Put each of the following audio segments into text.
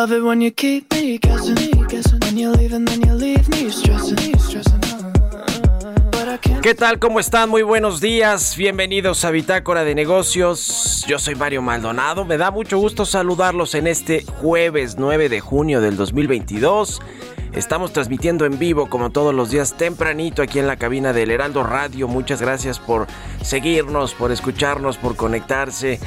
Love it when you keep me guessing? guessing? When you leave and then you leave me stressing, stressing. ¿Qué tal? ¿Cómo están? Muy buenos días. Bienvenidos a Bitácora de Negocios. Yo soy Mario Maldonado. Me da mucho gusto saludarlos en este jueves 9 de junio del 2022. Estamos transmitiendo en vivo como todos los días tempranito aquí en la cabina del Heraldo Radio. Muchas gracias por seguirnos, por escucharnos, por conectarse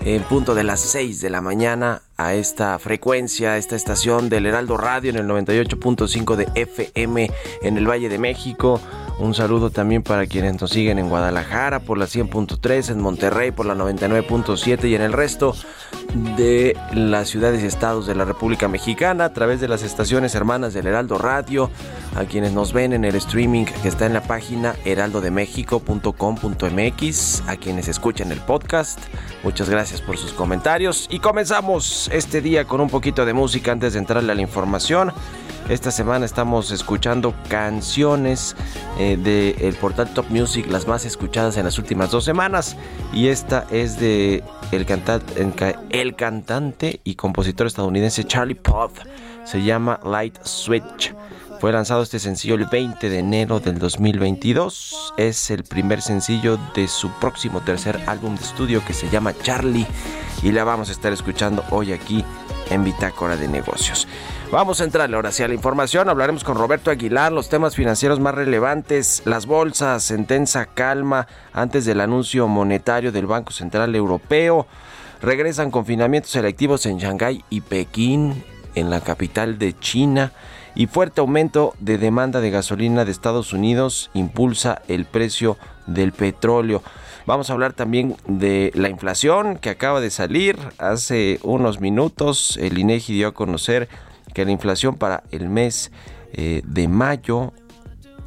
en punto de las 6 de la mañana a esta frecuencia, a esta estación del Heraldo Radio en el 98.5 de FM en el Valle de México. Un saludo también para quienes nos siguen en Guadalajara por la 100.3, en Monterrey por la 99.7 y en el resto de las ciudades y estados de la República Mexicana a través de las estaciones hermanas del Heraldo Radio, a quienes nos ven en el streaming que está en la página heraldodemexico.com.mx, a quienes escuchan el podcast. Muchas gracias por sus comentarios y comenzamos este día con un poquito de música antes de entrarle a la información. Esta semana estamos escuchando canciones eh, del portal Top Music, las más escuchadas en las últimas dos semanas. Y esta es de el, el cantante y compositor estadounidense Charlie Puth. Se llama Light Switch. Fue lanzado este sencillo el 20 de enero del 2022. Es el primer sencillo de su próximo tercer álbum de estudio que se llama Charlie. Y la vamos a estar escuchando hoy aquí en Bitácora de Negocios. Vamos a entrarle ahora sí a la información. Hablaremos con Roberto Aguilar los temas financieros más relevantes, las bolsas en tensa calma antes del anuncio monetario del Banco Central Europeo. Regresan confinamientos selectivos en Shanghái y Pekín, en la capital de China. Y fuerte aumento de demanda de gasolina de Estados Unidos impulsa el precio del petróleo. Vamos a hablar también de la inflación que acaba de salir hace unos minutos. El INEGI dio a conocer que la inflación para el mes eh, de mayo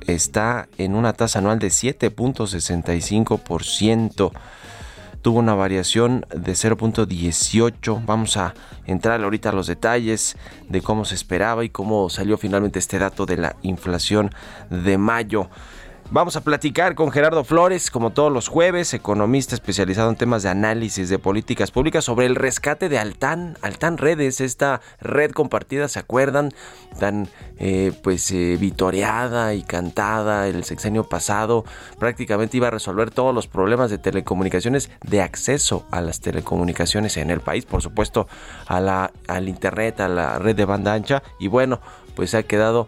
está en una tasa anual de 7.65%. Tuvo una variación de 0.18. Vamos a entrar ahorita a los detalles de cómo se esperaba y cómo salió finalmente este dato de la inflación de mayo. Vamos a platicar con Gerardo Flores, como todos los jueves, economista especializado en temas de análisis de políticas públicas, sobre el rescate de Altan, Altan Redes, esta red compartida, ¿se acuerdan? Tan eh, pues eh, vitoreada y cantada el sexenio pasado, prácticamente iba a resolver todos los problemas de telecomunicaciones, de acceso a las telecomunicaciones en el país, por supuesto, a la, al internet, a la red de banda ancha, y bueno, pues ha quedado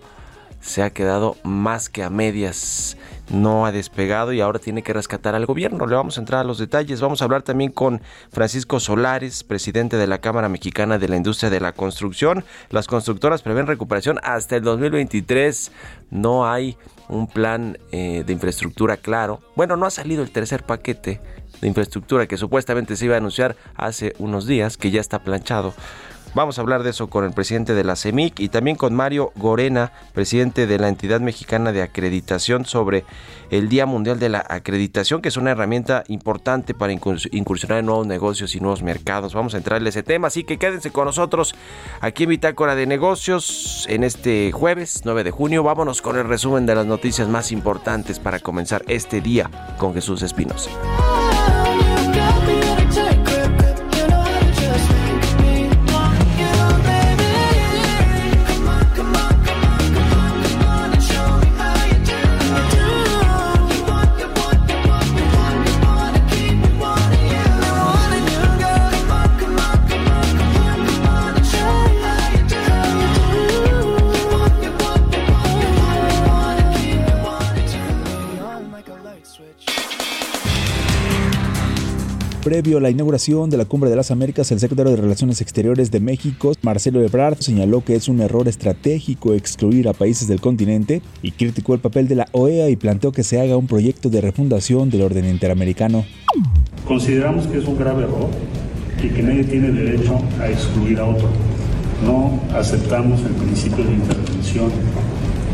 se ha quedado más que a medias. No ha despegado y ahora tiene que rescatar al gobierno. Le vamos a entrar a los detalles. Vamos a hablar también con Francisco Solares, presidente de la Cámara Mexicana de la Industria de la Construcción. Las constructoras prevén recuperación hasta el 2023. No hay un plan eh, de infraestructura claro. Bueno, no ha salido el tercer paquete de infraestructura que supuestamente se iba a anunciar hace unos días, que ya está planchado. Vamos a hablar de eso con el presidente de la CEMIC y también con Mario Gorena, presidente de la entidad mexicana de acreditación sobre el Día Mundial de la Acreditación, que es una herramienta importante para incursionar en nuevos negocios y nuevos mercados. Vamos a entrarle a ese tema, así que quédense con nosotros aquí en Bitácora de Negocios en este jueves 9 de junio. Vámonos con el resumen de las noticias más importantes para comenzar este día con Jesús Espinosa. Previo a la inauguración de la Cumbre de las Américas, el secretario de Relaciones Exteriores de México, Marcelo Ebrard, señaló que es un error estratégico excluir a países del continente y criticó el papel de la OEA y planteó que se haga un proyecto de refundación del orden interamericano. Consideramos que es un grave error y que nadie tiene derecho a excluir a otro. No aceptamos el principio de intervención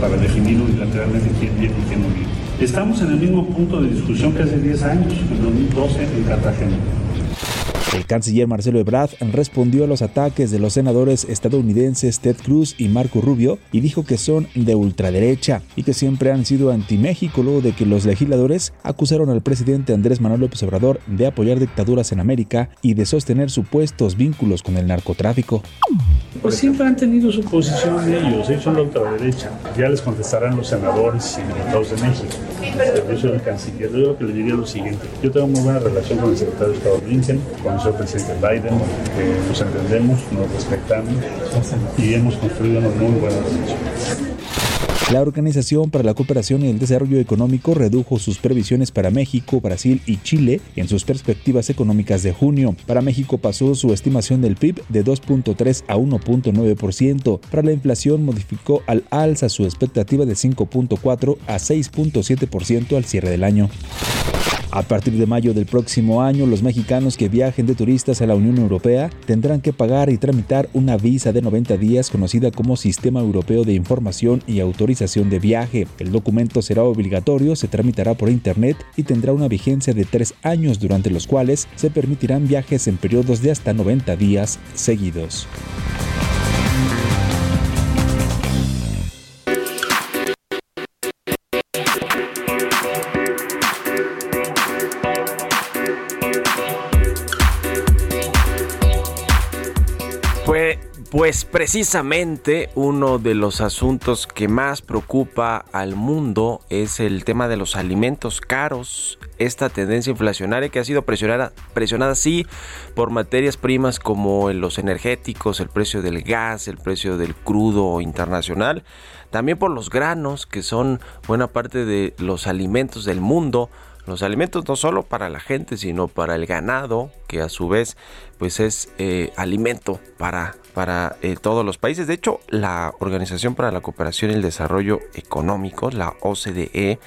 para definir unilateralmente quién viene y quién no viene. Estamos en el mismo punto de discusión que hace 10 años, en 2012, en Cartagena. El canciller Marcelo Ebrard respondió a los ataques de los senadores estadounidenses Ted Cruz y Marco Rubio y dijo que son de ultraderecha y que siempre han sido anti-México luego de que los legisladores acusaron al presidente Andrés Manuel López Obrador de apoyar dictaduras en América y de sostener supuestos vínculos con el narcotráfico. Pues siempre han tenido su posición ellos, ellos son la ultraderecha. Ya les contestarán los senadores y diputados de México. Yo soy canciller, yo que le diría lo siguiente. Yo tengo muy buena relación con el secretario de Estado Blinken, con el señor presidente Biden, nos entendemos, nos respetamos y hemos construido una muy buena relación. La Organización para la Cooperación y el Desarrollo Económico redujo sus previsiones para México, Brasil y Chile en sus perspectivas económicas de junio. Para México pasó su estimación del PIB de 2.3 a 1.9%. Para la inflación modificó al alza su expectativa de 5.4 a 6.7% al cierre del año. A partir de mayo del próximo año, los mexicanos que viajen de turistas a la Unión Europea tendrán que pagar y tramitar una visa de 90 días conocida como Sistema Europeo de Información y Autorización de Viaje. El documento será obligatorio, se tramitará por Internet y tendrá una vigencia de tres años durante los cuales se permitirán viajes en periodos de hasta 90 días seguidos. Pues precisamente uno de los asuntos que más preocupa al mundo es el tema de los alimentos caros, esta tendencia inflacionaria que ha sido presionada, presionada sí por materias primas como los energéticos, el precio del gas, el precio del crudo internacional, también por los granos que son buena parte de los alimentos del mundo, los alimentos no solo para la gente, sino para el ganado, que a su vez pues es eh, alimento para, para eh, todos los países. De hecho, la Organización para la Cooperación y el Desarrollo Económico, la OCDE,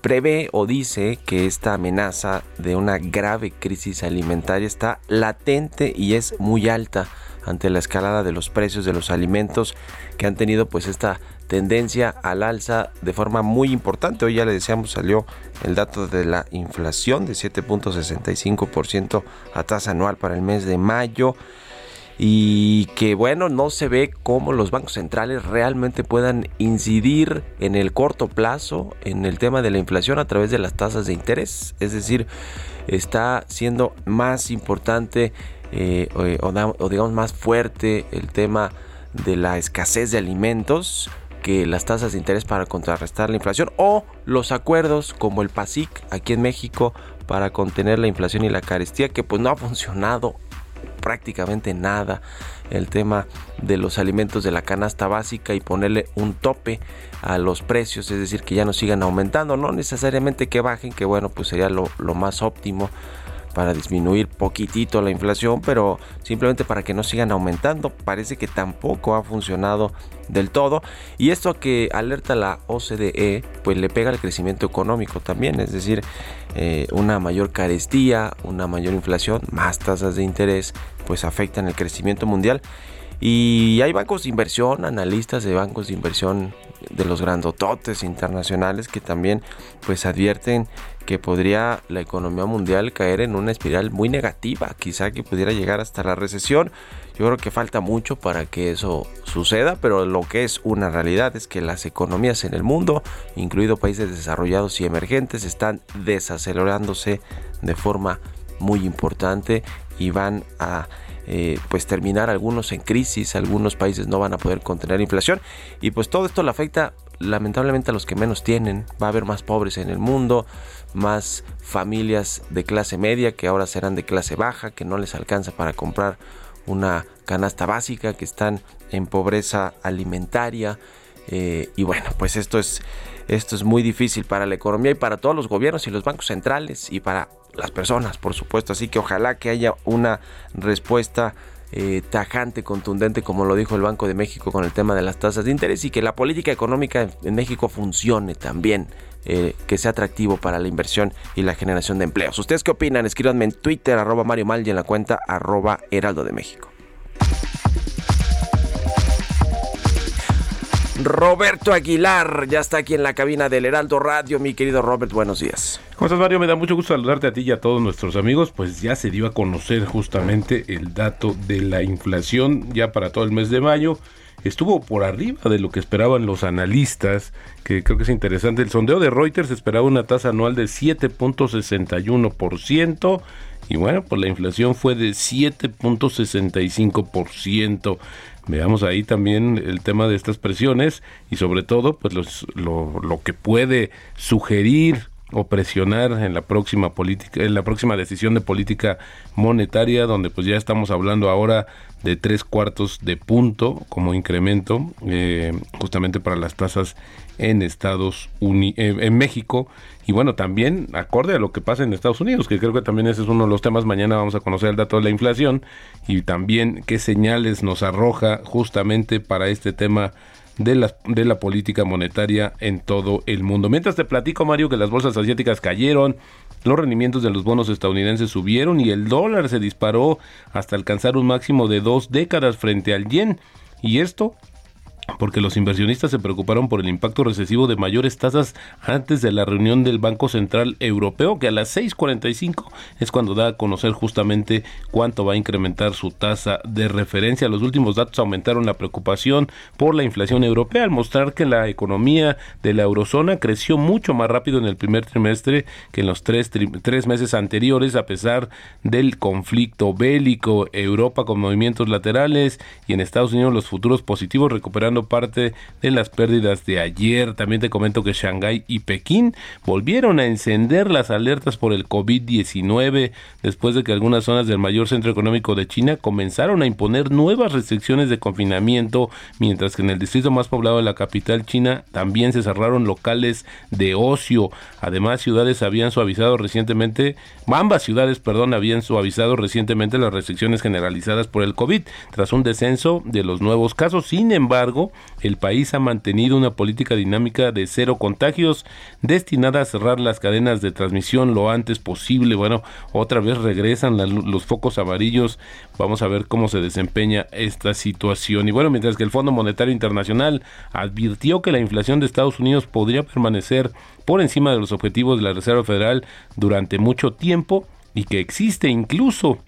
prevé o dice que esta amenaza de una grave crisis alimentaria está latente y es muy alta ante la escalada de los precios de los alimentos que han tenido pues esta tendencia al alza de forma muy importante. Hoy ya le decíamos salió el dato de la inflación de 7.65% a tasa anual para el mes de mayo y que bueno, no se ve cómo los bancos centrales realmente puedan incidir en el corto plazo en el tema de la inflación a través de las tasas de interés. Es decir, está siendo más importante eh, o, o digamos más fuerte el tema de la escasez de alimentos que las tasas de interés para contrarrestar la inflación o los acuerdos como el PASIC aquí en México para contener la inflación y la carestía que pues no ha funcionado prácticamente nada el tema de los alimentos de la canasta básica y ponerle un tope a los precios, es decir, que ya no sigan aumentando, no necesariamente que bajen, que bueno, pues sería lo, más óptimo, para disminuir poquitito la inflación, pero simplemente para que no sigan aumentando. Parece que tampoco ha funcionado del todo. Y esto que alerta la OCDE, pues le pega al crecimiento económico también, es decir, eh, una mayor carestía, una mayor inflación, más tasas de interés, pues afectan el crecimiento mundial. Y hay bancos de inversión, analistas de bancos de inversión de los grandototes internacionales que también pues advierten que podría la economía mundial caer en una espiral muy negativa, quizá que pudiera llegar hasta la recesión. Yo creo que falta mucho para que eso suceda, pero lo que es una realidad es que las economías en el mundo, incluidos países desarrollados y emergentes, están desacelerándose de forma muy importante y van a eh, pues terminar algunos en crisis, algunos países no van a poder contener inflación y pues todo esto le afecta lamentablemente a los que menos tienen, va a haber más pobres en el mundo, más familias de clase media que ahora serán de clase baja, que no les alcanza para comprar una canasta básica, que están en pobreza alimentaria eh, y bueno, pues esto es esto es muy difícil para la economía y para todos los gobiernos y los bancos centrales y para las personas, por supuesto. Así que ojalá que haya una respuesta eh, tajante, contundente, como lo dijo el Banco de México con el tema de las tasas de interés y que la política económica en México funcione también. Eh, que sea atractivo para la inversión y la generación de empleos. ¿Ustedes qué opinan? Escríbanme en Twitter, arroba Mario Mal y en la cuenta arroba Heraldo de México. Roberto Aguilar ya está aquí en la cabina del Heraldo Radio. Mi querido Robert, buenos días. ¿Cómo estás, Mario? Me da mucho gusto saludarte a ti y a todos nuestros amigos. Pues ya se dio a conocer justamente el dato de la inflación ya para todo el mes de mayo. Estuvo por arriba de lo que esperaban los analistas, que creo que es interesante. El sondeo de Reuters esperaba una tasa anual de 7.61%. Y bueno, pues la inflación fue de 7.65%. Veamos ahí también el tema de estas presiones y sobre todo pues lo, lo que puede sugerir o presionar en la próxima política en la próxima decisión de política monetaria donde pues ya estamos hablando ahora de tres cuartos de punto como incremento eh, justamente para las tasas en Estados Unidos eh, en México y bueno, también acorde a lo que pasa en Estados Unidos, que creo que también ese es uno de los temas. Mañana vamos a conocer el dato de la inflación y también qué señales nos arroja justamente para este tema de la, de la política monetaria en todo el mundo. Mientras te platico, Mario, que las bolsas asiáticas cayeron, los rendimientos de los bonos estadounidenses subieron y el dólar se disparó hasta alcanzar un máximo de dos décadas frente al yen. Y esto porque los inversionistas se preocuparon por el impacto recesivo de mayores tasas antes de la reunión del Banco Central Europeo, que a las 6.45 es cuando da a conocer justamente cuánto va a incrementar su tasa de referencia. Los últimos datos aumentaron la preocupación por la inflación europea al mostrar que la economía de la eurozona creció mucho más rápido en el primer trimestre que en los tres, tres meses anteriores, a pesar del conflicto bélico, Europa con movimientos laterales y en Estados Unidos los futuros positivos recuperando parte de las pérdidas de ayer. También te comento que Shanghái y Pekín volvieron a encender las alertas por el COVID-19 después de que algunas zonas del mayor centro económico de China comenzaron a imponer nuevas restricciones de confinamiento, mientras que en el distrito más poblado de la capital china también se cerraron locales de ocio. Además, ciudades habían suavizado recientemente, ambas ciudades, perdón, habían suavizado recientemente las restricciones generalizadas por el COVID tras un descenso de los nuevos casos. Sin embargo, el país ha mantenido una política dinámica de cero contagios destinada a cerrar las cadenas de transmisión lo antes posible. Bueno, otra vez regresan los focos amarillos. Vamos a ver cómo se desempeña esta situación. Y bueno, mientras que el Fondo Monetario Internacional advirtió que la inflación de Estados Unidos podría permanecer por encima de los objetivos de la Reserva Federal durante mucho tiempo y que existe incluso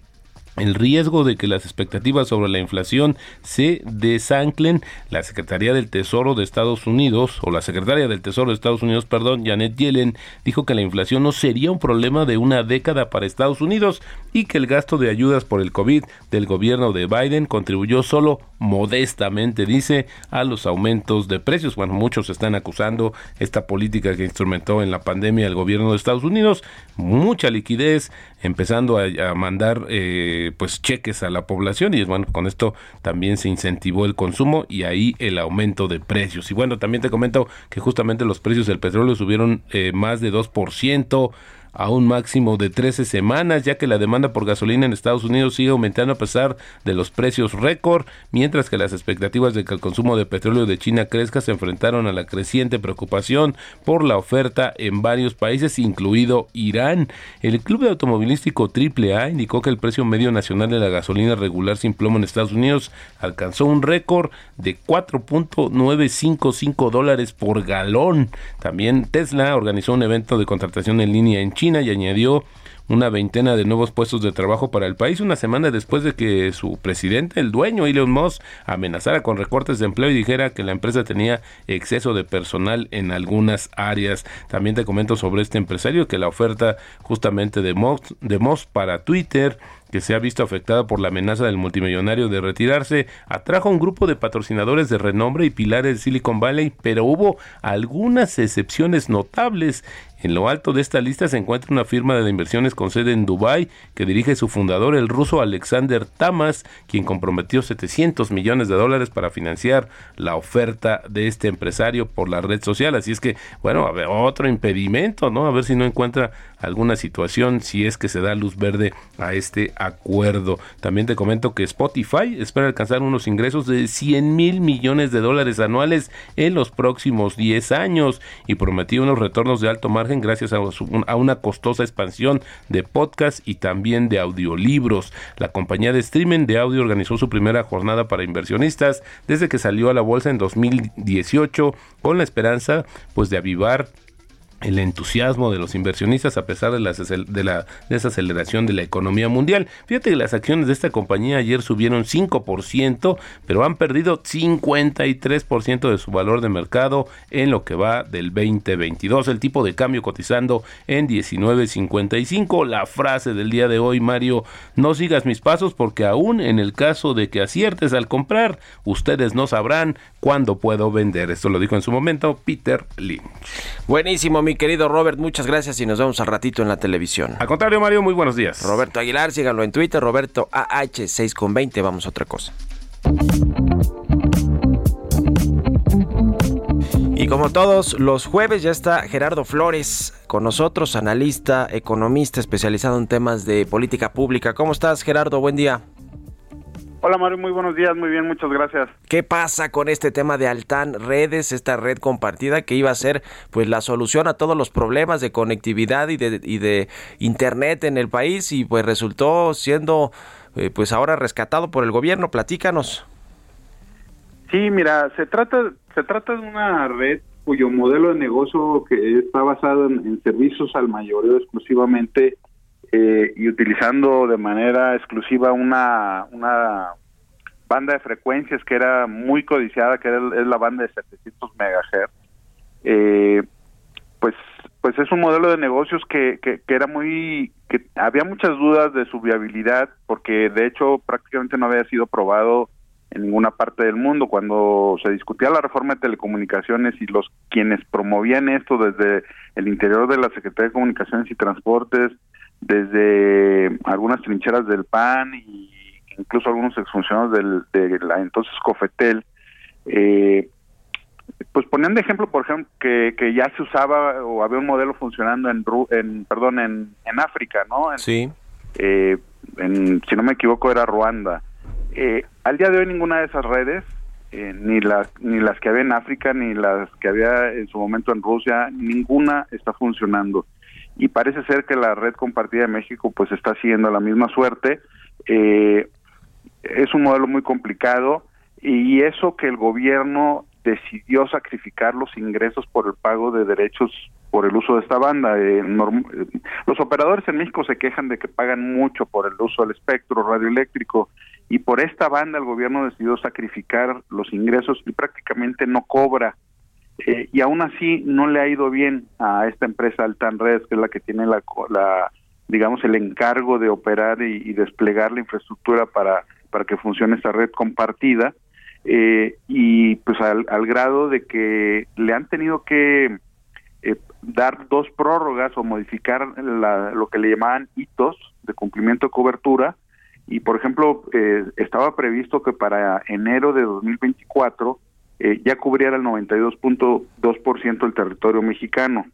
el riesgo de que las expectativas sobre la inflación se desanclen, la Secretaría del Tesoro de Estados Unidos, o la Secretaria del Tesoro de Estados Unidos, perdón, Janet Yellen, dijo que la inflación no sería un problema de una década para Estados Unidos y que el gasto de ayudas por el COVID del gobierno de Biden contribuyó solo modestamente, dice, a los aumentos de precios. Bueno, muchos están acusando esta política que instrumentó en la pandemia el gobierno de Estados Unidos, mucha liquidez, empezando a, mandar eh, pues cheques a la población y bueno, con esto también se incentivó el consumo y ahí el aumento de precios. Y bueno, también te comento que justamente los precios del petróleo subieron eh, más de 2%, a un máximo de 13 semanas, ya que la demanda por gasolina en Estados Unidos sigue aumentando a pesar de los precios récord, mientras que las expectativas de que el consumo de petróleo de China crezca se enfrentaron a la creciente preocupación por la oferta en varios países, incluido Irán. El club de automovilístico AAA indicó que el precio medio nacional de la gasolina regular sin plomo en Estados Unidos alcanzó un récord de 4.955 dólares por galón. También Tesla organizó un evento de contratación en línea en China y añadió una veintena de nuevos puestos de trabajo para el país una semana después de que su presidente, el dueño Elon Musk, amenazara con recortes de empleo y dijera que la empresa tenía exceso de personal en algunas áreas. También te comento sobre este empresario que la oferta justamente de Musk, de Musk para Twitter que se ha visto afectada por la amenaza del multimillonario de retirarse, atrajo a un grupo de patrocinadores de renombre y pilares de Silicon Valley, pero hubo algunas excepciones notables en lo alto de esta lista se encuentra una firma de inversiones con sede en Dubái que dirige su fundador, el ruso Alexander Tamas, quien comprometió 700 millones de dólares para financiar la oferta de este empresario por la red social. Así es que, bueno, a ver, otro impedimento, ¿no? A ver si no encuentra alguna situación, si es que se da luz verde a este acuerdo. También te comento que Spotify espera alcanzar unos ingresos de 100 mil millones de dólares anuales en los próximos 10 años y prometió unos retornos de alto margen gracias a, a, una costosa expansión de podcast y también de audiolibros. La compañía de streaming de audio organizó su primera jornada para inversionistas desde que salió a la bolsa en 2018 con la esperanza pues de avivar el entusiasmo de los inversionistas a pesar de la, de la desaceleración de la economía mundial. Fíjate que las acciones de esta compañía ayer subieron 5%, pero han perdido 53% de su valor de mercado en lo que va del 2022. El tipo de cambio cotizando en 19.55. La frase del día de hoy, Mario, no sigas mis pasos porque aún en el caso de que aciertes al comprar, ustedes no sabrán cuándo puedo vender. Esto lo dijo en su momento Peter Lynch. Buenísimo mi querido Robert, muchas gracias y nos vemos al ratito en la televisión. Al contrario, Mario, muy buenos días. Roberto Aguilar, síganlo en Twitter, Roberto AH6 con 20, vamos a otra cosa. Y como todos los jueves ya está Gerardo Flores con nosotros, analista, economista especializado en temas de política pública. ¿Cómo estás, Gerardo? Buen día. Hola Mario, muy buenos días, muy bien, muchas gracias. ¿Qué pasa con este tema de Altan Redes, esta red compartida que iba a ser pues la solución a todos los problemas de conectividad y de, y de internet en el país y pues resultó siendo eh, pues ahora rescatado por el gobierno? Platícanos. Sí, mira, se trata se trata de una red cuyo modelo de negocio que está basado en, en servicios al mayoreo exclusivamente eh, y utilizando de manera exclusiva una, una banda de frecuencias que era muy codiciada, que era es la banda de 700 megahertz, eh, pues pues es un modelo de negocios que, que, que, era muy que había muchas dudas de su viabilidad porque de hecho prácticamente no había sido probado en ninguna parte del mundo. Cuando se discutía la reforma de telecomunicaciones y los quienes promovían esto desde el interior de la Secretaría de Comunicaciones y Transportes desde algunas trincheras del PAN y incluso algunos exfuncionarios del, de la entonces COFETEL, eh, pues ponían de ejemplo, por ejemplo, que, que ya se usaba o había un modelo funcionando en, en perdón, en, en África, ¿no? sí. Eh, en, si no me equivoco, era Ruanda. Eh, al día de hoy ninguna de esas redes, eh, ni las ni las que había en África, ni las que había en su momento en Rusia, ninguna está funcionando y parece ser que la red compartida de México pues está siguiendo la misma suerte. Eh, es un modelo muy complicado y eso que el gobierno decidió sacrificar los ingresos por el pago de derechos por el uso de esta banda. Eh, los operadores en México se quejan de que pagan mucho por el uso del espectro radioeléctrico y por esta banda el gobierno decidió sacrificar los ingresos y prácticamente no cobra eh, y aún así no le ha ido bien a esta empresa Altan Redes, que es la que tiene la, la digamos, el encargo de operar y, desplegar la infraestructura para, para que funcione esta red compartida. Eh, y pues al, al, grado de que le han tenido que eh, dar dos prórrogas o modificar la, lo que le llamaban hitos de cumplimiento de cobertura y por ejemplo eh, estaba previsto que para enero de 2024 eh, ya cubriera el 92.2% del territorio mexicano.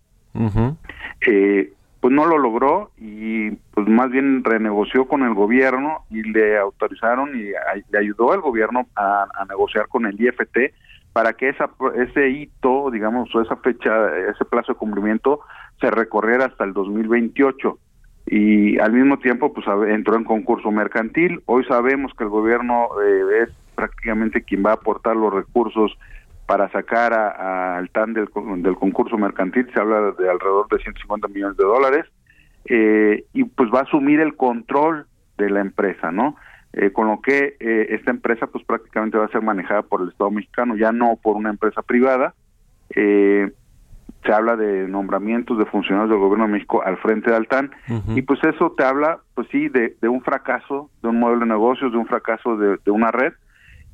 eh, pues no lo logró y pues más bien renegoció con el gobierno y le autorizaron y le ayudó al gobierno a, negociar con el IFT para que esa, ese hito, digamos, o esa fecha, ese plazo de cumplimiento se recorriera hasta el 2028 y al mismo tiempo pues entró en concurso mercantil. Hoy sabemos que el gobierno eh, es prácticamente quien va a aportar los recursos para sacar al TAN del, del, concurso mercantil, se habla de alrededor de 150 millones de dólares, eh, y pues va a asumir el control de la empresa, ¿no? Eh, con lo que eh, esta empresa pues prácticamente va a ser manejada por el Estado mexicano, ya no por una empresa privada. se habla de nombramientos de funcionarios del gobierno de México al frente de Altán y pues eso te habla, pues sí, de, un fracaso de un modelo de negocios, de un fracaso de una red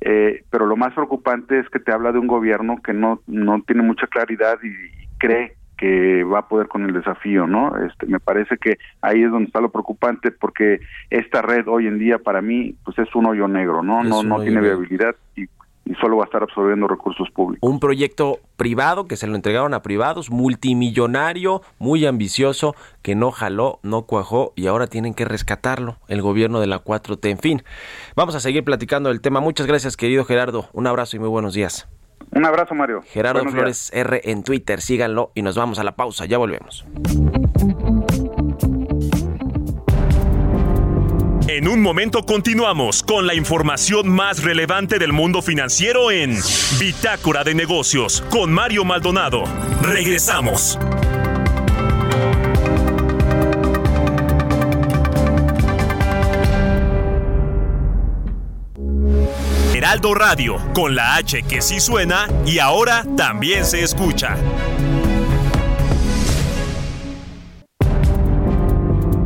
eh, pero lo más preocupante es que te habla de un gobierno que no, no tiene mucha claridad y, cree que va a poder con el desafío, ¿no? Este, me parece que ahí es donde está lo preocupante porque esta red hoy en día para mí pues es un hoyo negro, ¿no? no no tiene viabilidad y y solo va a estar absorbiendo recursos públicos. Un proyecto privado que se lo entregaron a privados, multimillonario, muy ambicioso, que no jaló, no cuajó y ahora tienen que rescatarlo el gobierno de la 4T. En fin, vamos a seguir platicando del tema. Muchas gracias, querido Gerardo. Un abrazo y muy buenos días. Un abrazo, Mario. Gerardo Flores R en Twitter, síganlo y nos vamos a la pausa. Ya volvemos. En un momento continuamos con la información más relevante del mundo financiero en Bitácora de Negocios con Mario Maldonado. Regresamos. Heraldo Radio, con la H que sí suena y ahora también se escucha.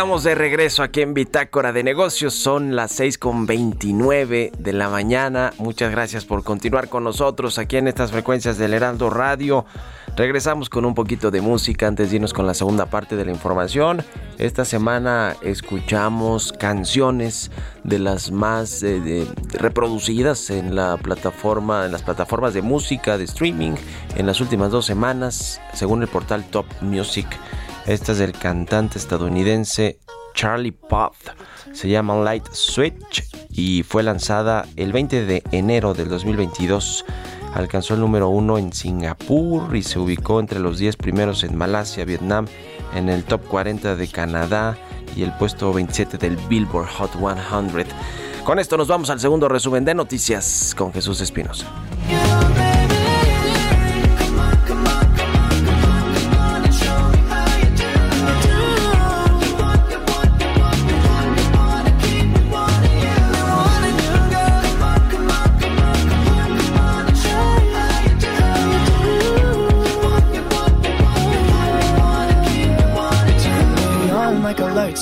Estamos de regreso aquí en Bitácora de Negocios. Son las 6 con 29 de la mañana. Muchas gracias por continuar con nosotros aquí en estas frecuencias del Heraldo Radio. Regresamos con un poquito de música antes de irnos con la segunda parte de la información. Esta semana escuchamos canciones de las más eh, reproducidas en la plataforma, en las plataformas de música de streaming en las últimas dos semanas, según el portal Top Music. Esta es del cantante estadounidense Charlie Puth. Se llama Light Switch y fue lanzada el 20 de enero del 2022. Alcanzó el número uno en Singapur y se ubicó entre los 10 primeros en Malasia, Vietnam, en el top 40 de Canadá y el puesto 27 del Billboard Hot 100. Con esto nos vamos al segundo resumen de noticias con Jesús Espinosa.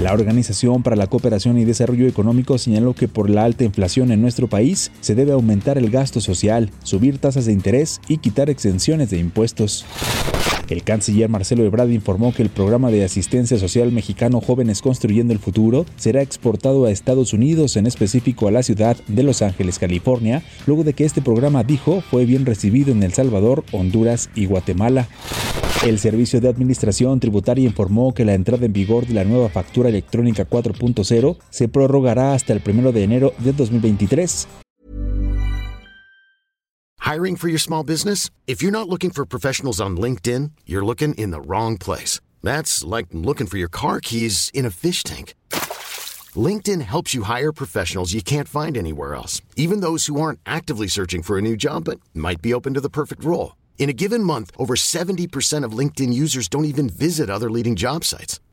La Organización para la Cooperación y Desarrollo Económico señaló que por la alta inflación en nuestro país se debe aumentar el gasto social, subir tasas de interés y quitar exenciones de impuestos. El canciller Marcelo Ebrard informó que el programa de asistencia social mexicano Jóvenes Construyendo el Futuro será exportado a Estados Unidos, en específico a la ciudad de Los Ángeles, California, luego de que este programa, dijo, fue bien recibido en El Salvador, Honduras y Guatemala. El Servicio de Administración Tributaria informó que la entrada en vigor de la nueva factura electrónica 4.0 se prorrogará hasta el 1 de enero de 2023. Hiring for your small business? If you're not looking for professionals on LinkedIn, you're looking in the wrong place. That's like looking for your car keys in a fish tank. LinkedIn helps you hire professionals you can't find anywhere else, even those who aren't actively searching for a new job but might be open to the perfect role. In a given month, over 70% of LinkedIn users don't even visit other leading job sites.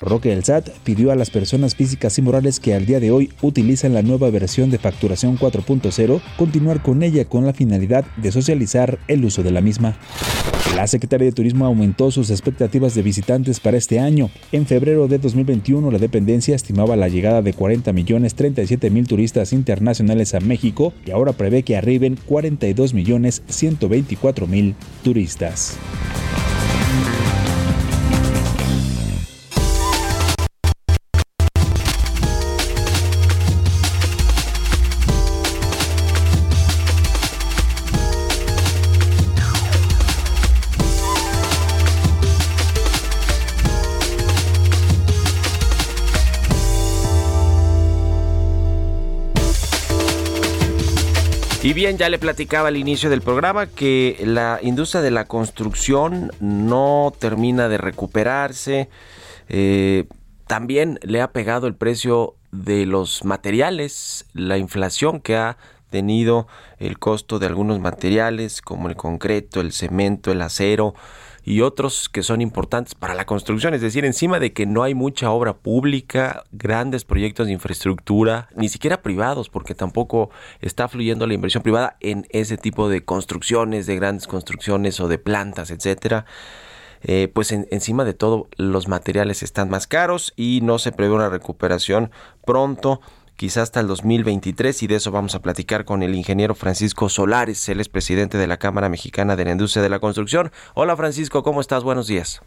Roque el SAT pidió a las personas físicas y morales que al día de hoy utilizan la nueva versión de facturación 4.0 continuar con ella con la finalidad de socializar el uso de la misma. La Secretaría de Turismo aumentó sus expectativas de visitantes para este año. En febrero de 2021, la dependencia estimaba la llegada de 40 millones 37 mil turistas internacionales a México y ahora prevé que arriben 42 millones 124 mil turistas. Bien, ya le platicaba al inicio del programa que la industria de la construcción no termina de recuperarse. Eh, también le ha pegado el precio de los materiales, la inflación que ha tenido el costo de algunos materiales como el concreto, el cemento, el acero y otros que son importantes para la construcción. Es decir, encima de que no hay mucha obra pública, grandes proyectos de infraestructura, ni siquiera privados, porque tampoco está fluyendo la inversión privada en ese tipo de construcciones, de grandes construcciones o de plantas, etcétera. Eh, pues encima de todo los materiales están más caros y no se prevé una recuperación pronto quizás hasta el 2023 y de eso vamos a platicar con el ingeniero Francisco Solares, él es presidente de la Cámara Mexicana de la Industria de la Construcción. Hola Francisco, ¿cómo estás? Buenos días.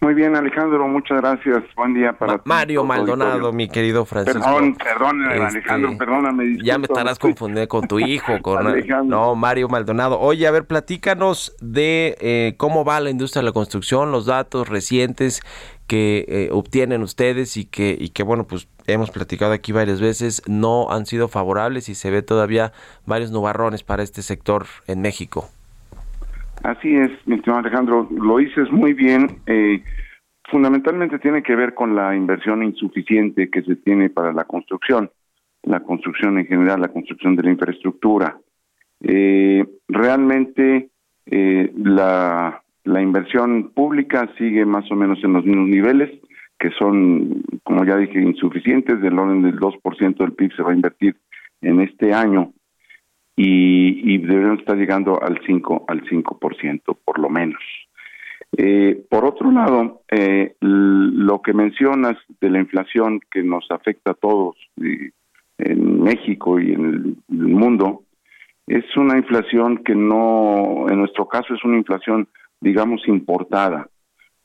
Muy bien, Alejandro, muchas gracias. Buen día para Mario Maldonado, mi querido Francisco. Perdón, perdón, este, Alejandro, perdóname. Ya me estarás confundiendo con tu hijo, con no, Mario Maldonado. Oye, a ver, platícanos de eh, cómo va la industria de la construcción, los datos recientes que eh, obtienen ustedes y que, y que, bueno, pues hemos platicado aquí varias veces, no han sido favorables y se ve todavía varios nubarrones para este sector en México. Así es, mi estimado Alejandro, lo dices muy bien. Eh, fundamentalmente tiene que ver con la inversión insuficiente que se tiene para la construcción, la construcción en general, la construcción de la infraestructura. Eh, realmente eh, la, la inversión pública sigue más o menos en los mismos niveles, que son, como ya dije, insuficientes, del orden del 2% del PIB se va a invertir en este año y, y deberíamos estar llegando al 5 al 5% por lo menos. Eh, por otro lado, eh, lo que mencionas de la inflación que nos afecta a todos en México y en el, el mundo, es una inflación que no, en nuestro caso es una inflación, digamos, importada.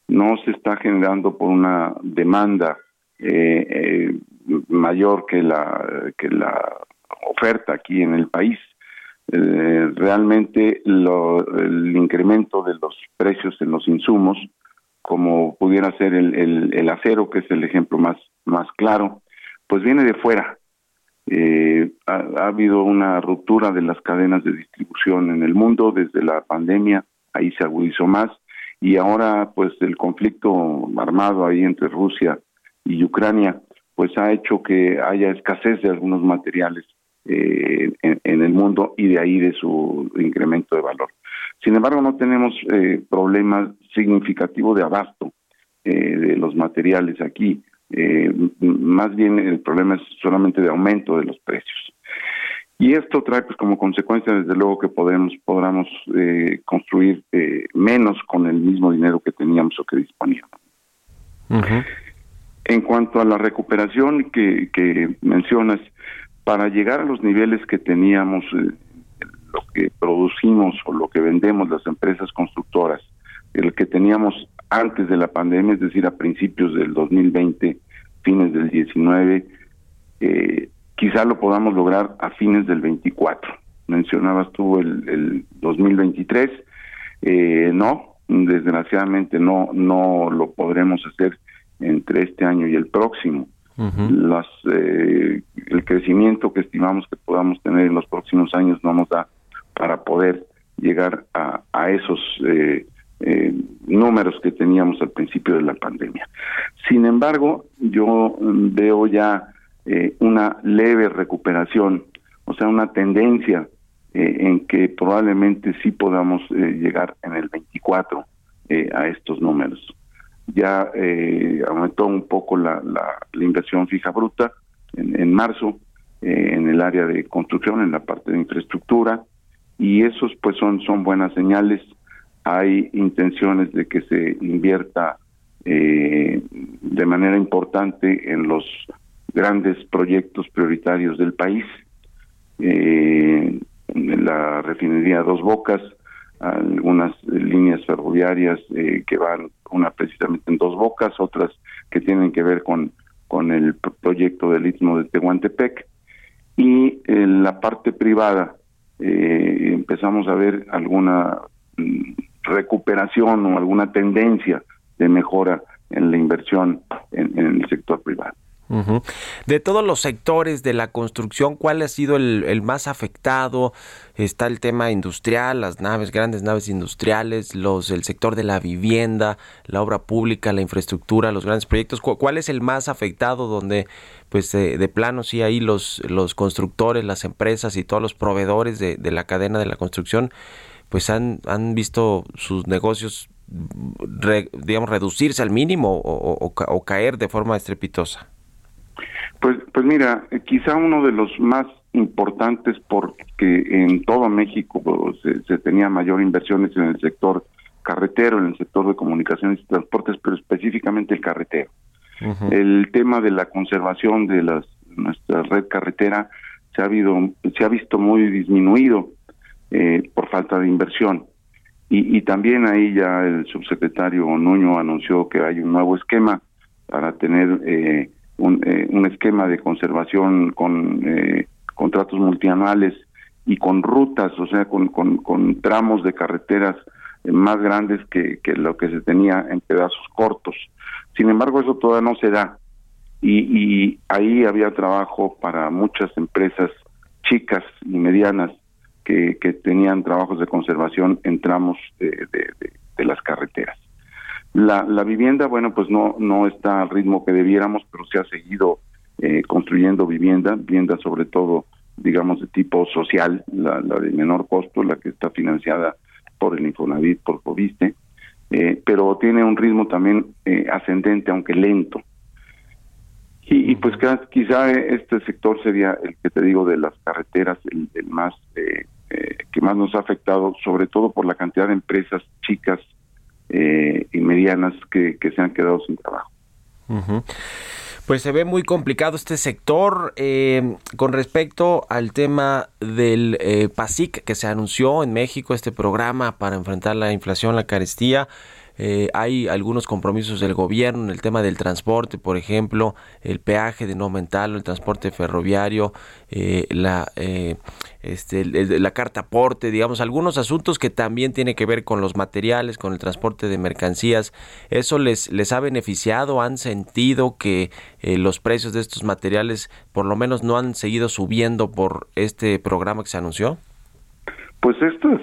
No se está generando por una demanda eh, eh, mayor que la que la oferta aquí en el país. Eh, realmente lo, el incremento de los precios en los insumos, como pudiera ser el, el, el acero, que es el ejemplo más, más claro, pues viene de fuera. Eh, ha, ha, habido una ruptura de las cadenas de distribución en el mundo desde la pandemia, ahí se agudizó más, y ahora pues el conflicto armado ahí entre Rusia y Ucrania, pues ha hecho que haya escasez de algunos materiales eh, en, el mundo y de ahí de su incremento de valor. Sin embargo, no tenemos eh, problemas significativos de abasto eh, de los materiales aquí. Eh, más bien el problema es solamente de aumento de los precios. Y esto trae pues como consecuencia desde luego que podemos podamos eh, construir eh, menos con el mismo dinero que teníamos o que disponíamos. Uh -huh. En cuanto a la recuperación que, que mencionas, para llegar a los niveles que teníamos, eh, lo que producimos o lo que vendemos las empresas constructoras, el que teníamos antes de la pandemia, es decir, a principios del 2020, fines del 19, eh, quizá lo podamos lograr a fines del 24. Mencionabas tú el, el 2023, eh, no, desgraciadamente no no lo podremos hacer entre este año y el próximo. Las, eh, el crecimiento que estimamos que podamos tener en los próximos años no nos da para poder llegar a, a esos eh, eh, números que teníamos al principio de la pandemia. Sin embargo, yo veo ya eh, una leve recuperación, o sea, una tendencia eh, en que probablemente sí podamos eh, llegar en el 24 a estos números. Ya aumentó un poco la, la, inversión fija bruta en, en marzo en el área de construcción, en la parte de infraestructura, y esos pues son, son buenas señales. Hay intenciones de que se invierta de manera importante en los grandes proyectos prioritarios del país. Eh, la refinería Dos Bocas, algunas líneas ferroviarias eh, que van, una precisamente en Dos Bocas, otras que tienen que ver con, con el proyecto del Istmo de Tehuantepec. Y en la parte privada eh, empezamos a ver alguna mm, recuperación o alguna tendencia de mejora en la inversión en el sector privado. De todos los sectores de la construcción, ¿cuál ha sido el, más afectado? Está el tema industrial, las naves, grandes naves industriales, los el sector de la vivienda, la obra pública, la infraestructura, los grandes proyectos. ¿Cuál es el más afectado donde, pues, de plano sí ahí los constructores, las empresas y todos los proveedores de, la cadena de la construcción, pues han visto sus negocios digamos reducirse al mínimo o caer de forma estrepitosa? Pues, pues mira, quizá uno de los más importantes porque en todo México pues, se, tenía mayor inversiones en el sector carretero, en el sector de comunicaciones y transportes, pero específicamente el carretero. El tema de la conservación de las, nuestra red carretera se ha, habido, se ha visto muy disminuido eh, por falta de inversión. Y, y también ahí ya el subsecretario Nuño anunció que hay un nuevo esquema para tener eh, eh, un, esquema de conservación con eh, contratos multianuales y con rutas, o sea, con, con, tramos de carreteras eh, más grandes que, lo que se tenía en pedazos cortos. Sin embargo, eso todavía no se da. Y, y ahí había trabajo para muchas empresas chicas y medianas que, tenían trabajos de conservación en tramos de las carreteras. La, la vivienda, bueno, pues no, no está al ritmo que debiéramos, pero se ha seguido eh, construyendo vivienda, vivienda sobre todo, digamos, de tipo social, la, la de menor costo, la que está financiada por el Infonavit, por Coviste, eh, pero tiene un ritmo también eh, ascendente, aunque lento. Y, y, pues quizá este sector sería el que te digo de las carreteras, el, el más eh, eh, que más nos ha afectado, sobre todo por la cantidad de empresas chicas eh, y medianas que, se han quedado sin trabajo. Pues se ve muy complicado este sector. Eh, con respecto al tema del eh, PASIC que se anunció en México, este programa para enfrentar la inflación, la carestía, eh, hay algunos compromisos del gobierno en el tema del transporte, por ejemplo, el peaje de no aumentarlo, el transporte ferroviario, eh, la, eh, este, la carta aporte, digamos, algunos asuntos que también tienen que ver con los materiales, con el transporte de mercancías. ¿Eso les, les ha beneficiado? ¿Han sentido que los precios de estos materiales por lo menos no han seguido subiendo por este programa que se anunció? Pues estas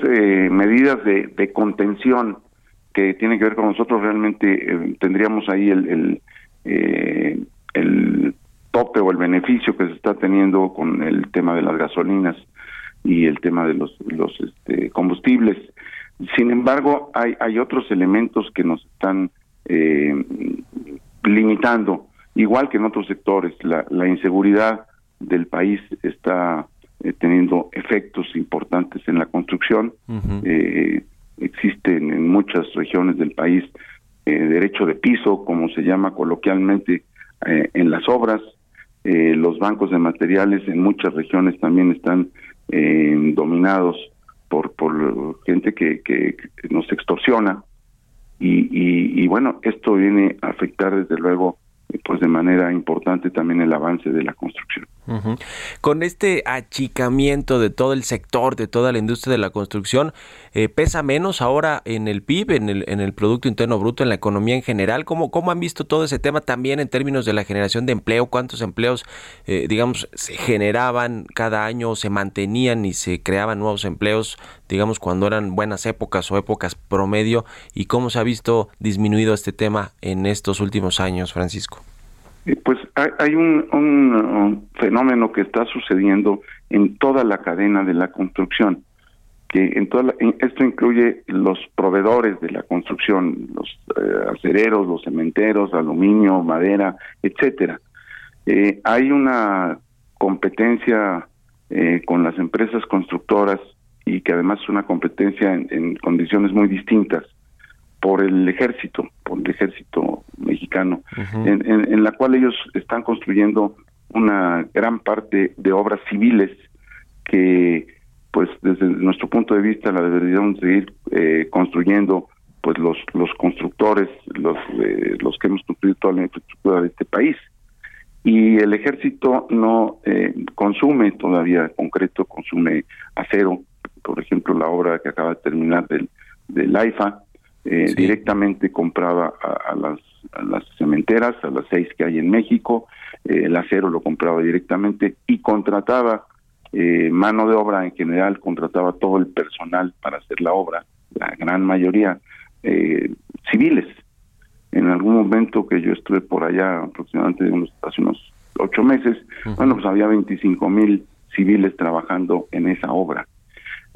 medidas de contención que tiene que ver con nosotros, realmente eh, tendríamos ahí el, el, eh, el tope o el beneficio que se está teniendo con el tema de las gasolinas y el tema de los, los este, combustibles. Sin embargo, hay, hay otros elementos que nos están eh, limitando, igual que en otros sectores. La, la inseguridad del país está teniendo efectos importantes en la construcción existen en muchas regiones del país eh, derecho de piso, como se llama coloquialmente eh, en las obras. Eh, los bancos de materiales en muchas regiones también están dominados por, por gente que, que nos extorsiona. Y, y, bueno, esto viene a afectar desde luego pues de manera importante también el avance de la construcción. Con este achicamiento de todo el sector, de toda la industria de la construcción, eh, ¿pesa menos ahora en el PIB, en el, en el Producto Interno Bruto, en la economía en general? ¿Cómo, ¿Cómo han visto todo ese tema también en términos de la generación de empleo? ¿Cuántos empleos, eh, digamos, se generaban cada año, se mantenían y se creaban nuevos empleos, digamos, cuando eran buenas épocas o épocas promedio? ¿Y cómo se ha visto disminuido este tema en estos últimos años, Francisco? Eh, pues hay, un, fenómeno que está sucediendo en toda la cadena de la construcción, que en toda esto incluye los proveedores de la construcción, los eh, acereros, los cementeros, aluminio, madera, etcétera. Eh, hay una competencia con las empresas constructoras y que además es una competencia en condiciones muy distintas por el ejército, por el ejército mexicano, en, la cual ellos están construyendo una gran parte de obras civiles que, pues desde nuestro punto de vista, la deberíamos seguir eh, construyendo pues los los constructores, los eh, los que hemos construido toda la infraestructura de este país. Y el ejército no eh, consume todavía, concreto, consume acero, por ejemplo, la obra que acaba de terminar del, del AIFA, eh, directamente compraba a, las, las cementeras, a las seis que hay en México, eh, el acero lo compraba directamente y contrataba eh, mano de obra en general, contrataba todo el personal para hacer la obra, la gran mayoría civiles. En algún momento que yo estuve por allá, aproximadamente unos, hace unos ocho meses, bueno, pues había 25 mil civiles trabajando en esa obra.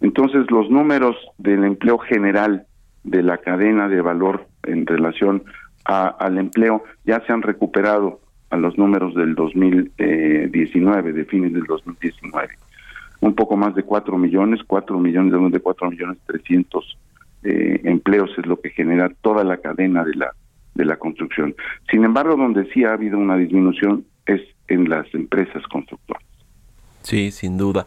Entonces, los números del empleo general de la cadena de valor en relación al empleo ya se han recuperado a los números del 2019, de fines del 2019. Un poco más de 4 millones, 4 millones, de 4 millones 300 eh, empleos es lo que genera toda la cadena de la, de la construcción. Sin embargo, donde sí ha habido una disminución es en las empresas constructoras. Sí, sin duda.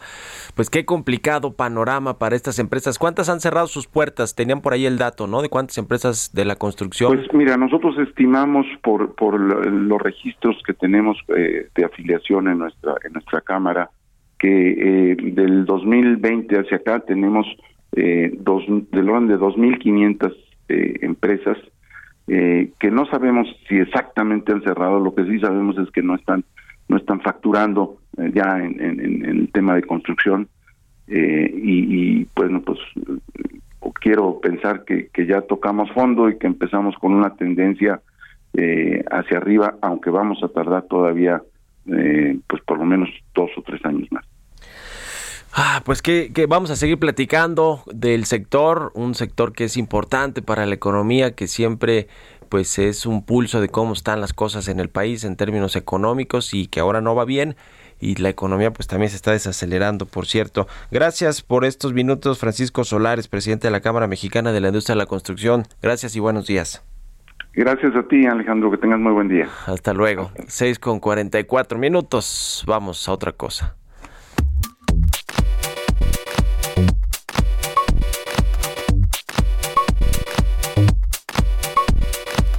Pues qué complicado panorama para estas empresas. ¿Cuántas han cerrado sus puertas? Tenían por ahí el dato, ¿no? De cuántas empresas de la construcción. Pues mira, nosotros estimamos por por los registros que tenemos eh, de afiliación en nuestra en nuestra cámara que eh, del 2020 hacia acá tenemos eh, dos, del orden de 2.500 eh, empresas eh, que no sabemos si exactamente han cerrado. Lo que sí sabemos es que no están no están facturando eh, ya en, el tema de construcción eh, y, bueno pues quiero pensar que, ya tocamos fondo y que empezamos con una tendencia eh, hacia arriba aunque vamos a tardar todavía pues por lo menos dos o tres años más. Ah, pues que, que, vamos a seguir platicando del sector, un sector que es importante para la economía, que siempre pues es un pulso de cómo están las cosas en el país en términos económicos y que ahora no va bien y la economía pues también se está desacelerando, por cierto. Gracias por estos minutos, Francisco Solares, presidente de la Cámara Mexicana de la Industria de la Construcción. Gracias y buenos días. Gracias a ti, Alejandro, que tengas muy buen día. Hasta luego. 6 con 44 minutos. Vamos a otra cosa.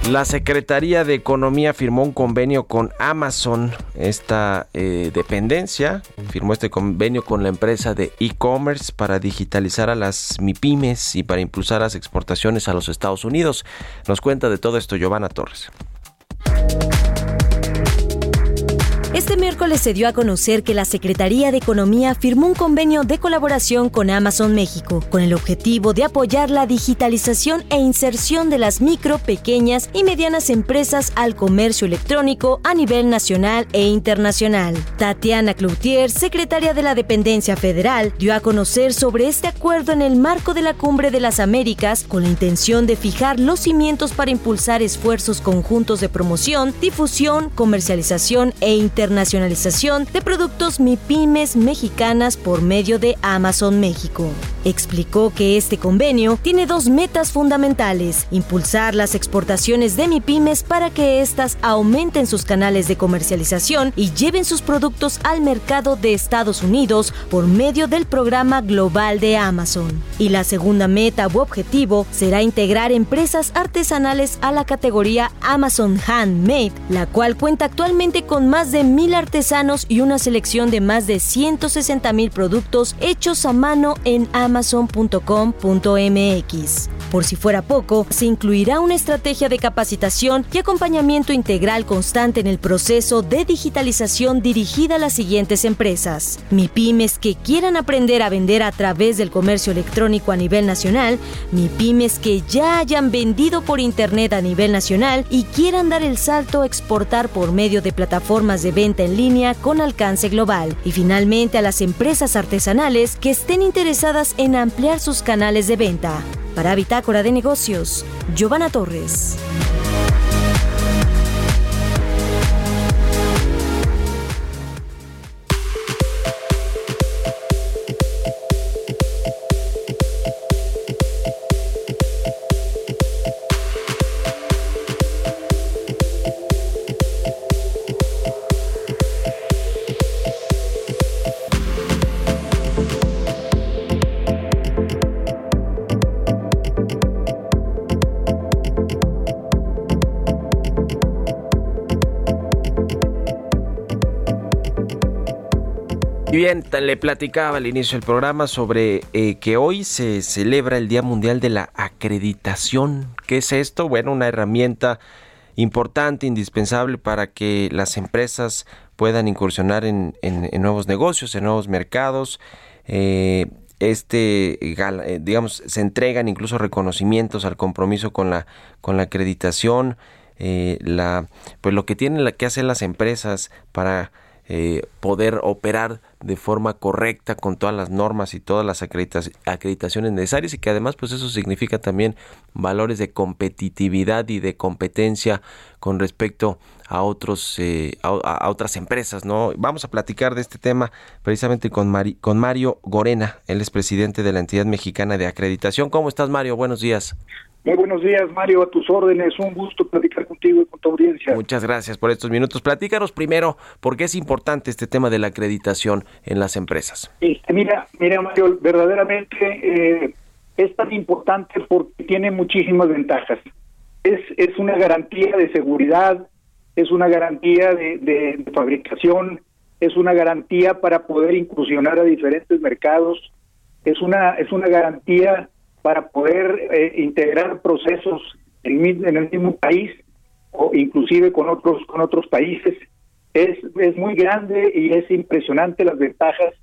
La Secretaría de Economía firmó un convenio con Amazon, esta eh, dependencia, firmó este convenio con la empresa de e-commerce para digitalizar a las MIPIMES y para impulsar las exportaciones a los Estados Unidos. Nos cuenta de todo esto Giovanna Torres. Este miércoles se dio a conocer que la Secretaría de Economía firmó un convenio de colaboración con Amazon México, con el objetivo de apoyar la digitalización e inserción de las micro, pequeñas y medianas empresas al comercio electrónico a nivel nacional e internacional. Tatiana Cloutier, secretaria de la Dependencia Federal, dio a conocer sobre este acuerdo en el marco de la Cumbre de las Américas con la intención de fijar los cimientos para impulsar esfuerzos conjuntos de promoción, difusión, comercialización e internacionalización internacionalización de productos MIPIMES mexicanas por medio de Amazon México. Explicó que este convenio tiene dos metas fundamentales, impulsar las exportaciones de MIPIMES para que éstas aumenten sus canales de comercialización y lleven sus productos al mercado de Estados Unidos por medio del programa global de Amazon. Y la segunda meta u objetivo será integrar empresas artesanales a la categoría Amazon Handmade, la cual cuenta actualmente con más de mil artesanos y una selección de más de 160 mil productos hechos a mano en amazon.com.mx. Por si fuera poco, se incluirá una estrategia de capacitación y acompañamiento integral constante en el proceso de digitalización dirigida a las siguientes empresas. MIPIMES que quieran aprender a vender a través del comercio electrónico a nivel nacional, MIPIMES que ya hayan vendido por Internet a nivel nacional y quieran dar el salto a exportar por medio de plataformas de venta en línea con alcance global. Y finalmente a las empresas artesanales que estén interesadas en ampliar sus canales de venta. Para Bitácora de Negocios, Giovanna Torres. Bien, le platicaba al inicio del programa sobre eh, que hoy se celebra el Día Mundial de la Acreditación. ¿Qué es esto? Bueno, una herramienta importante, indispensable para que las empresas puedan incursionar en, nuevos negocios, en nuevos mercados. Eh, este, eh, digamos, se entregan incluso reconocimientos al compromiso con la, con la acreditación, la, pues lo que tienen que hacer las empresas para eh, poder operar de forma correcta con todas las normas y todas las acreditaciones necesarias y que además pues eso significa también valores de competitividad y de competencia con respecto a otros eh, a, otras empresas no vamos a platicar de este tema precisamente con con Mario Gorena. Él es presidente de la entidad mexicana de acreditación. Cómo estás Mario buenos días muy buenos días, Mario, a tus órdenes. Un gusto platicar contigo y con tu audiencia. Muchas gracias por estos minutos. Platícanos primero por qué es importante este tema de la acreditación en las empresas. Este, mira, mira, Mario, verdaderamente eh, es tan importante porque tiene muchísimas ventajas. Es, es una garantía de seguridad, es una garantía de, de fabricación, es una garantía para poder incursionar a diferentes mercados, es una, es una garantía para poder eh, integrar procesos en, el mismo país o inclusive con otros con otros países. Es es muy grande y es impresionante las ventajas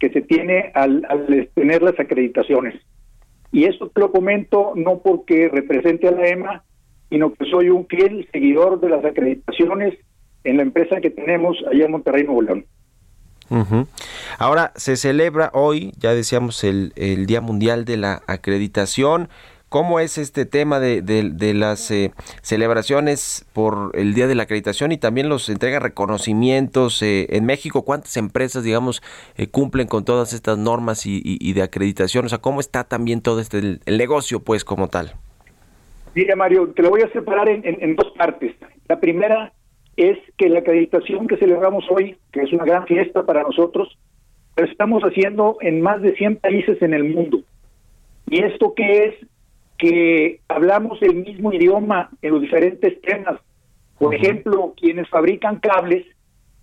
que se tiene al, al tener las acreditaciones. Y esto te lo comento no porque represente a la EMA sino que soy un fiel seguidor de las acreditaciones en la empresa que tenemos allá en Monterrey Nuevo León Ahora se celebra hoy, ya decíamos, el, Día Mundial de la Acreditación. ¿Cómo es este tema de, las eh, celebraciones por el Día de la Acreditación y también los entrega reconocimientos eh, en México? ¿Cuántas empresas, digamos, eh, cumplen con todas estas normas y, de acreditación? O sea, ¿cómo está también todo este el, negocio, pues, como tal? Mario, te lo voy a separar en dos partes. La primera es que la acreditación que celebramos hoy, que es una gran fiesta para nosotros, lo estamos haciendo en más de 100 países en el mundo. ¿Y esto qué es? Que hablamos el mismo idioma en los diferentes temas. Por ejemplo, quienes fabrican cables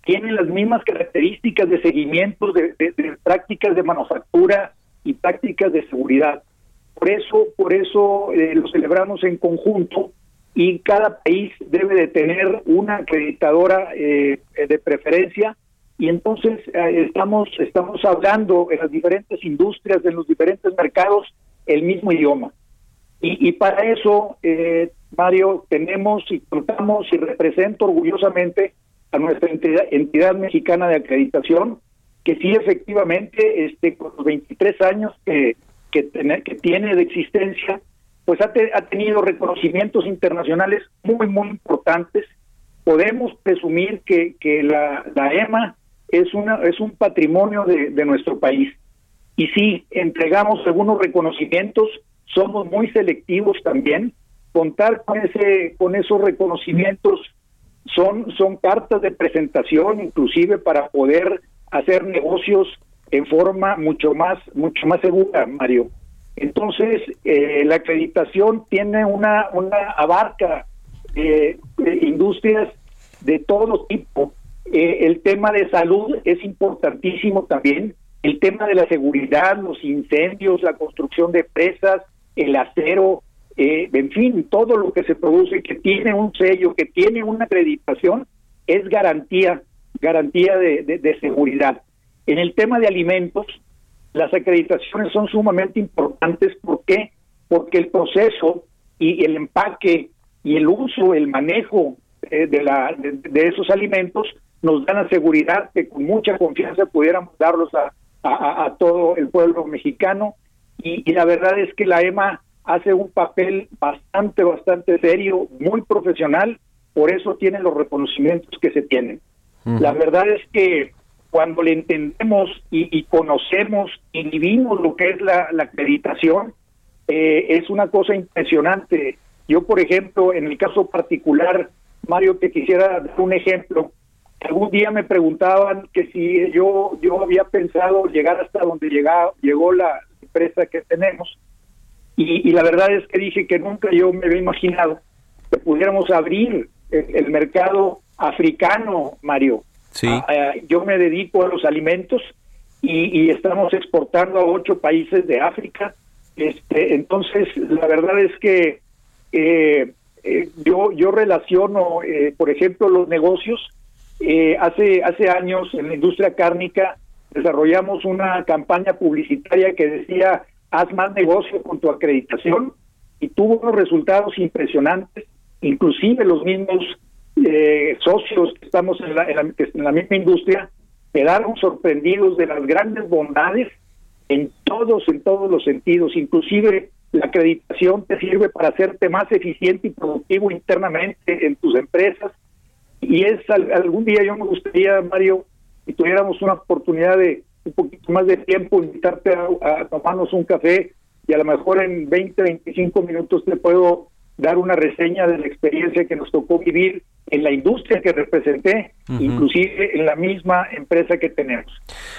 tienen las mismas características de seguimiento de, prácticas de manufactura y prácticas de seguridad. Por eso, por eso eh, lo celebramos en conjunto y cada país debe de tener una acreditadora eh, de preferencia. Y entonces eh, estamos estamos hablando en las diferentes industrias en los diferentes mercados el mismo idioma. Y, para eso eh, Mario tenemos y contamos y represento orgullosamente a nuestra entidad, entidad mexicana de acreditación que sí efectivamente este con los 23 años que que, que tiene de existencia pues ha, tenido reconocimientos internacionales muy, muy importantes podemos presumir que, la, EMA es, una, es un patrimonio de, de nuestro país. Y sí, entregamos algunos reconocimientos, somos muy selectivos también. Contar con, ese, con esos reconocimientos son, son cartas de presentación, inclusive para poder hacer negocios en forma mucho más, mucho más segura, Mario. Entonces, eh, la acreditación tiene una, una abarca eh, industrias de todo tipo. Eh, el tema de salud es importantísimo también. El tema de la seguridad, los incendios, la construcción de presas, el acero, eh, en fin, todo lo que se produce que tiene un sello, que tiene una acreditación, es garantía, garantía de, de seguridad. En el tema de alimentos, las acreditaciones son sumamente importantes. ¿Por qué? Porque el proceso y el empaque y el uso, el manejo eh, de, la, de, esos alimentos nos dan la seguridad que con mucha confianza pudiéramos darlos a, a, todo el pueblo mexicano. Y, la verdad es que la EMA hace un papel bastante, bastante serio, muy profesional, por eso tiene los reconocimientos que se tienen. La verdad es que cuando le entendemos y, conocemos y vivimos lo que es la, acreditación, eh, es una cosa impresionante. Yo, por ejemplo, en el caso particular, Mario, te quisiera dar un ejemplo. Algún día me preguntaban que si yo, yo había pensado llegar hasta donde llegó, llegó la empresa que tenemos. Y, la verdad es que dije que nunca yo me había imaginado que pudiéramos abrir el mercado africano, Mario. Sí. Ah, eh, yo me dedico a los alimentos y, estamos exportando a ocho países de África. Este, entonces, la verdad es que eh, eh, yo yo relaciono, por ejemplo, los negocios. hace hace años en la industria cárnica desarrollamos una campaña publicitaria que decía haz más negocio con tu acreditación y tuvo unos resultados impresionantes. Inclusive los mismos eh, socios que estamos en la, en la, misma industria quedaron sorprendidos de las grandes bondades en todos, en todos los sentidos, inclusive la acreditación te sirve para hacerte más eficiente y productivo internamente en tus empresas. Y es algún día yo me gustaría, Mario, si tuviéramos una oportunidad de un poquito más de tiempo, invitarte a, a tomarnos un café y a lo mejor en 20, 25 minutos te puedo dar una reseña de la experiencia que nos tocó vivir en la industria que representé, inclusive en la misma empresa que tenemos.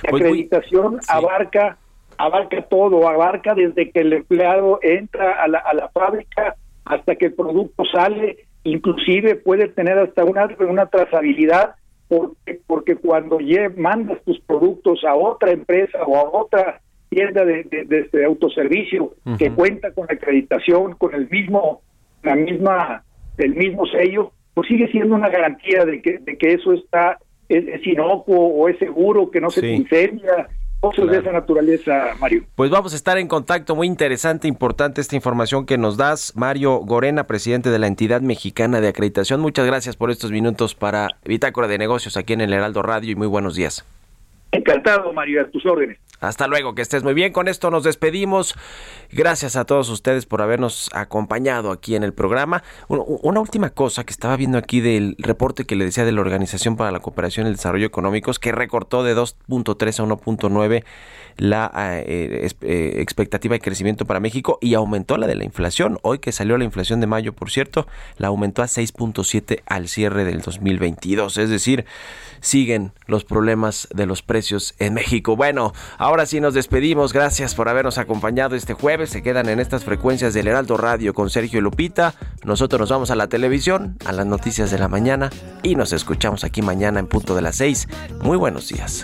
La acreditación abarca abarca todo, abarca desde que el empleado entra a la, a la fábrica hasta que el producto sale, inclusive puede tener hasta una, una trazabilidad porque, porque cuando mandas tus productos a otra empresa o a otra tienda de, de, autoservicio que cuenta con acreditación, con el mismo, la misma, el mismo sello, pues sigue siendo una garantía de que, de que eso está es, inocuo o es seguro, que no se incendia, cosas de esa naturaleza, Mario. Pues vamos a estar en contacto, muy interesante, importante esta información que nos das. Mario Gorena, presidente de la entidad mexicana de acreditación, muchas gracias por estos minutos para Bitácora de Negocios aquí en el Heraldo Radio y muy buenos días. Encantado, Mario, a tus órdenes. Hasta luego, que estés muy bien. Con esto nos despedimos. Gracias a todos ustedes por habernos acompañado aquí en el programa. Una última cosa que estaba viendo aquí del reporte que le decía de la Organización para la Cooperación y el Desarrollo Económicos, que recortó de 2.3 a 1.9 la eh, eh, expectativa de crecimiento para México y aumentó la de la inflación. Hoy que salió la inflación de mayo, por cierto, la aumentó a 6.7 al cierre del 2022. Es decir, siguen los problemas de los precios en México. Bueno, ahora sí nos despedimos. Gracias por habernos acompañado este jueves. Se quedan en estas frecuencias del Heraldo Radio con Sergio Lupita. Nosotros nos vamos a la televisión, a las noticias de la mañana y nos escuchamos aquí mañana en punto de las 6. Muy buenos días.